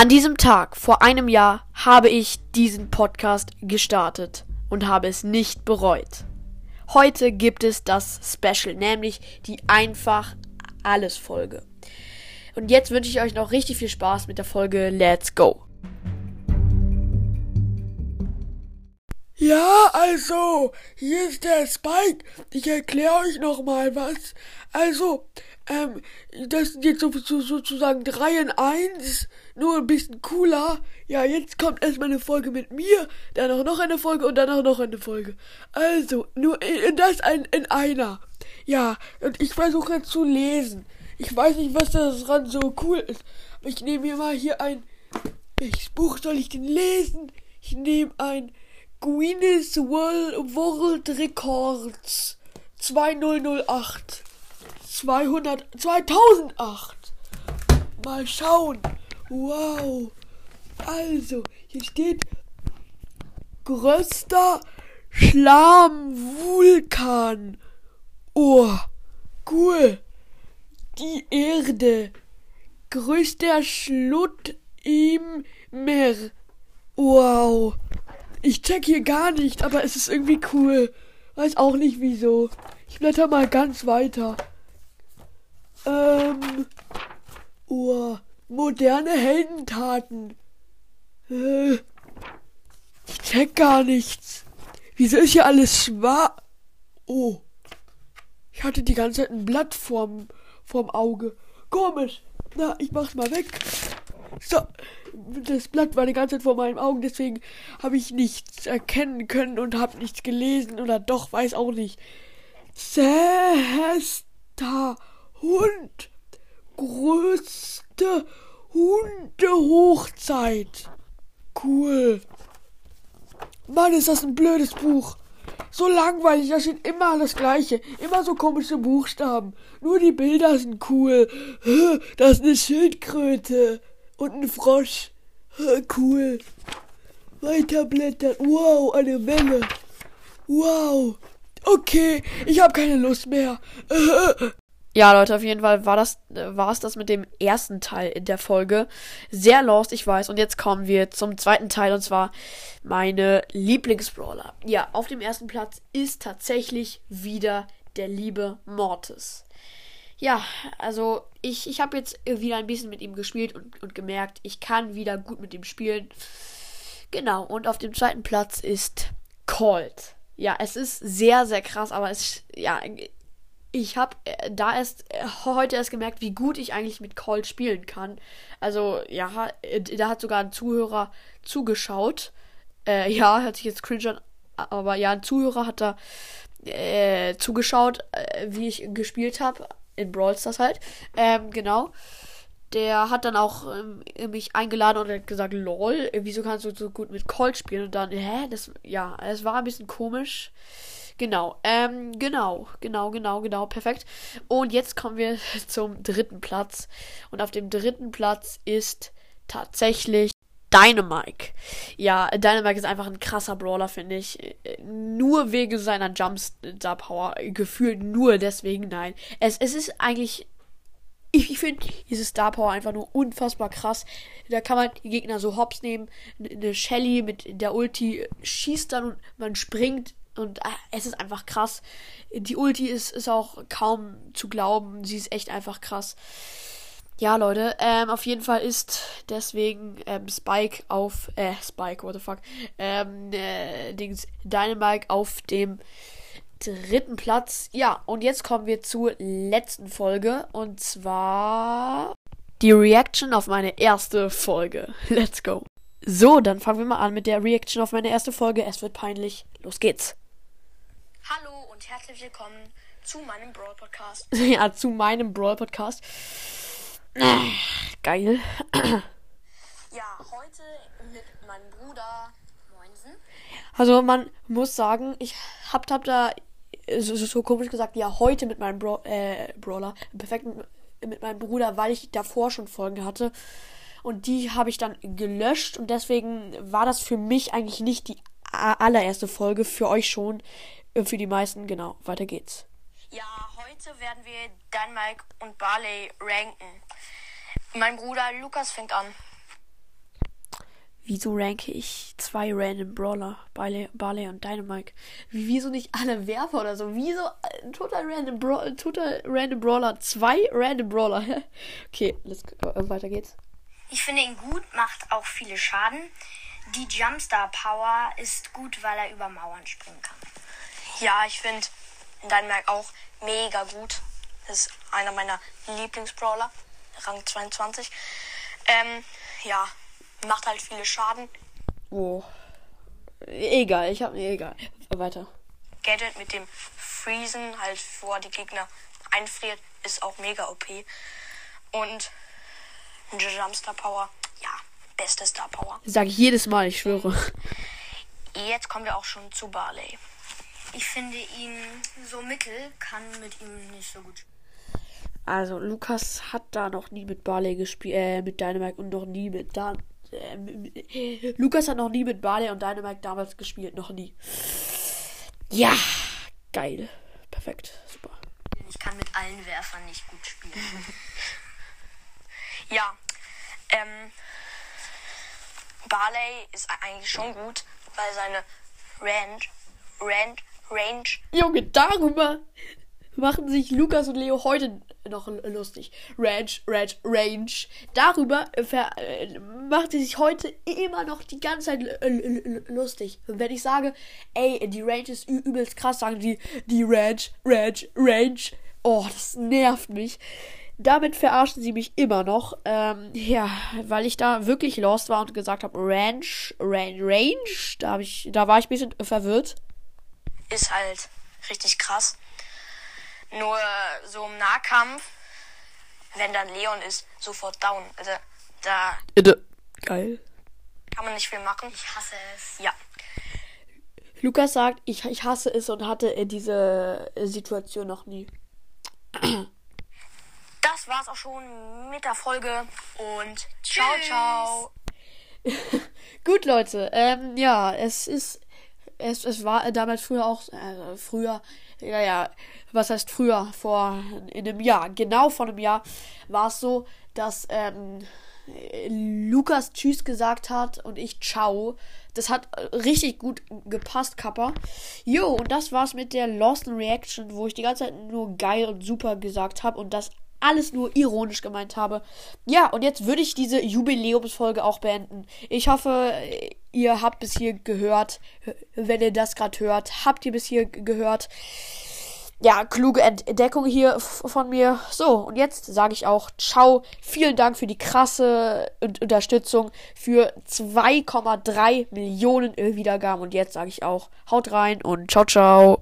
An diesem Tag vor einem Jahr habe ich diesen Podcast gestartet und habe es nicht bereut. Heute gibt es das Special, nämlich die einfach alles Folge. Und jetzt wünsche ich euch noch richtig viel Spaß mit der Folge Let's Go. Ja, also, hier ist der Spike. Ich erkläre euch noch mal was. Also, ähm, das sind jetzt so, so, sozusagen 3 in 1, nur ein bisschen cooler. Ja, jetzt kommt erstmal eine Folge mit mir, dann auch noch eine Folge und dann auch noch eine Folge. Also, nur in, das ein, in einer. Ja, und ich versuche zu lesen. Ich weiß nicht, was das dran so cool ist. Aber ich nehme mir mal hier ein. Welches Buch soll ich denn lesen? Ich nehme ein Guinness World, World Records 2008. 200, 2008. Mal schauen. Wow. Also, hier steht größter Schlammvulkan. Oh, cool. Die Erde. Größter Schlutt im Meer. Wow. Ich check hier gar nicht, aber es ist irgendwie cool. Weiß auch nicht wieso. Ich blätter mal ganz weiter. Ähm. Oh, moderne Heldentaten. Äh, ich check gar nichts. Wieso ist hier alles schwarz? Oh. Ich hatte die ganze Zeit ein Blatt vorm, vorm Auge. Komisch. Na, ich mach's mal weg. So, das Blatt war die ganze Zeit vor meinen Augen, deswegen habe ich nichts erkennen können und habe nichts gelesen oder doch, weiß auch nicht. Zesta Hund. Größte Hundehochzeit. Cool. Mann, ist das ein blödes Buch. So langweilig, da steht immer das Gleiche. Immer so komische Buchstaben. Nur die Bilder sind cool. Das ist eine Schildkröte und ein Frosch. Cool. Weiterblättern. Wow, eine Welle. Wow. Okay, ich habe keine Lust mehr. Ja, Leute, auf jeden Fall war das, war es das mit dem ersten Teil in der Folge. Sehr lost, ich weiß. Und jetzt kommen wir zum zweiten Teil und zwar meine Lieblingsbrawler. Ja, auf dem ersten Platz ist tatsächlich wieder der liebe Mortis ja, also ich, ich habe jetzt wieder ein bisschen mit ihm gespielt und, und gemerkt, ich kann wieder gut mit ihm spielen. Genau, und auf dem zweiten Platz ist Colt. Ja, es ist sehr, sehr krass, aber es, ja, ich habe äh, da erst äh, heute erst gemerkt, wie gut ich eigentlich mit Colt spielen kann. Also, ja, äh, da hat sogar ein Zuhörer zugeschaut. Äh, ja, hört sich jetzt cringe an, aber ja, ein Zuhörer hat da äh, zugeschaut, äh, wie ich gespielt habe in Brawl Stars halt. Ähm, genau. Der hat dann auch ähm, mich eingeladen und hat gesagt, lol, wieso kannst du so gut mit Colt spielen? Und dann, hä, das, ja, es war ein bisschen komisch. Genau, ähm, genau, genau, genau, genau, perfekt. Und jetzt kommen wir zum dritten Platz. Und auf dem dritten Platz ist tatsächlich Dynamike. Ja, Dynamike ist einfach ein krasser Brawler, finde ich. Nur wegen seiner Jumpstar Power. Gefühlt nur deswegen, nein. Es, es ist eigentlich. Ich, ich finde diese Star Power einfach nur unfassbar krass. Da kann man die Gegner so hops nehmen. Eine Shelly mit der Ulti schießt dann und man springt. Und ah, es ist einfach krass. Die Ulti ist, ist auch kaum zu glauben. Sie ist echt einfach krass. Ja, Leute, ähm, auf jeden Fall ist deswegen ähm, Spike auf, äh, Spike, what the fuck, ähm, äh, Dings, Dynamike auf dem dritten Platz. Ja, und jetzt kommen wir zur letzten Folge und zwar die Reaction auf meine erste Folge. Let's go. So, dann fangen wir mal an mit der Reaction auf meine erste Folge. Es wird peinlich. Los geht's. Hallo und herzlich willkommen zu meinem Brawl Podcast. ja, zu meinem Brawl Podcast. Geil. ja, heute mit meinem Bruder Moinsen. Also man muss sagen, ich hab, hab da so, so komisch gesagt, ja, heute mit meinem Bro äh, Brawler, perfekt mit, mit meinem Bruder, weil ich davor schon Folgen hatte. Und die habe ich dann gelöscht und deswegen war das für mich eigentlich nicht die allererste Folge, für euch schon, für die meisten, genau. Weiter geht's. Ja, heute werden wir Dynamike und Barley ranken. Mein Bruder Lukas fängt an. Wieso ranke ich zwei random Brawler, Barley, Barley und Dynamite? Wie, wieso nicht alle Werfer oder so? Wieso äh, total random, Bra total random Brawler, zwei random Brawler? okay, let's, äh, weiter geht's. Ich finde ihn gut, macht auch viele Schaden. Die Jumpstar Power ist gut, weil er über Mauern springen kann. Ja, ich finde Dynamite auch mega gut. Das ist einer meiner Lieblingsbrawler, Rang 22. Ähm, ja, macht halt viele Schaden. Oh. Egal, ich hab mir egal. Weiter. Gadget mit dem Freezen, halt vor die Gegner einfriert, ist auch mega OP. Und Jumpstar Power, ja, beste Star Power. Sag ich jedes Mal, ich schwöre. Jetzt kommen wir auch schon zu Barley. Ich finde ihn so mittel, kann mit ihm nicht so gut. Also, Lukas hat da noch nie mit Barley gespielt, äh, mit Dynamite und noch nie mit Dan. Äh, Lukas hat noch nie mit Barley und Dynamite damals gespielt, noch nie. Ja, geil. Perfekt, super. Ich kann mit allen Werfern nicht gut spielen. ja, ähm, Barley ist eigentlich schon gut, weil seine Range, Range, Range Junge, darüber machen sich Lukas und Leo heute noch lustig. Range, Range, Range. Darüber äh, macht sie sich heute immer noch die ganze Zeit lustig. Wenn ich sage, ey, die Range ist übelst krass, sagen die, die Range, Range, Range. Oh, das nervt mich. Damit verarschen sie mich immer noch. Ähm, ja, weil ich da wirklich lost war und gesagt habe, Range, Range, Range. Da, hab ich, da war ich ein bisschen verwirrt. Ist halt richtig krass. Nur so im Nahkampf, wenn dann Leon ist, sofort down. Also da Geil. kann man nicht viel machen. Ich hasse es. Ja. Lukas sagt, ich, ich hasse es und hatte äh, diese äh, Situation noch nie. Das war's auch schon mit der Folge und ciao, ciao. Gut, Leute. Ähm, ja, es ist. Es, es war damals früher auch. Äh, früher. Ja, ja. Was heißt früher? Vor in einem Jahr. Genau vor einem Jahr war es so, dass ähm, Lukas Tschüss gesagt hat und ich Ciao. Das hat richtig gut gepasst, Kappa. Jo, und das war's mit der Lost Reaction, wo ich die ganze Zeit nur geil und super gesagt habe und das alles nur ironisch gemeint habe. Ja, und jetzt würde ich diese Jubiläumsfolge auch beenden. Ich hoffe, ihr habt bis hier gehört. Wenn ihr das gerade hört, habt ihr bis hier gehört. Ja, kluge Entdeckung hier von mir. So, und jetzt sage ich auch ciao. Vielen Dank für die krasse Un- Unterstützung für 2,3 Millionen Wiedergaben. Und jetzt sage ich auch haut rein und ciao, ciao.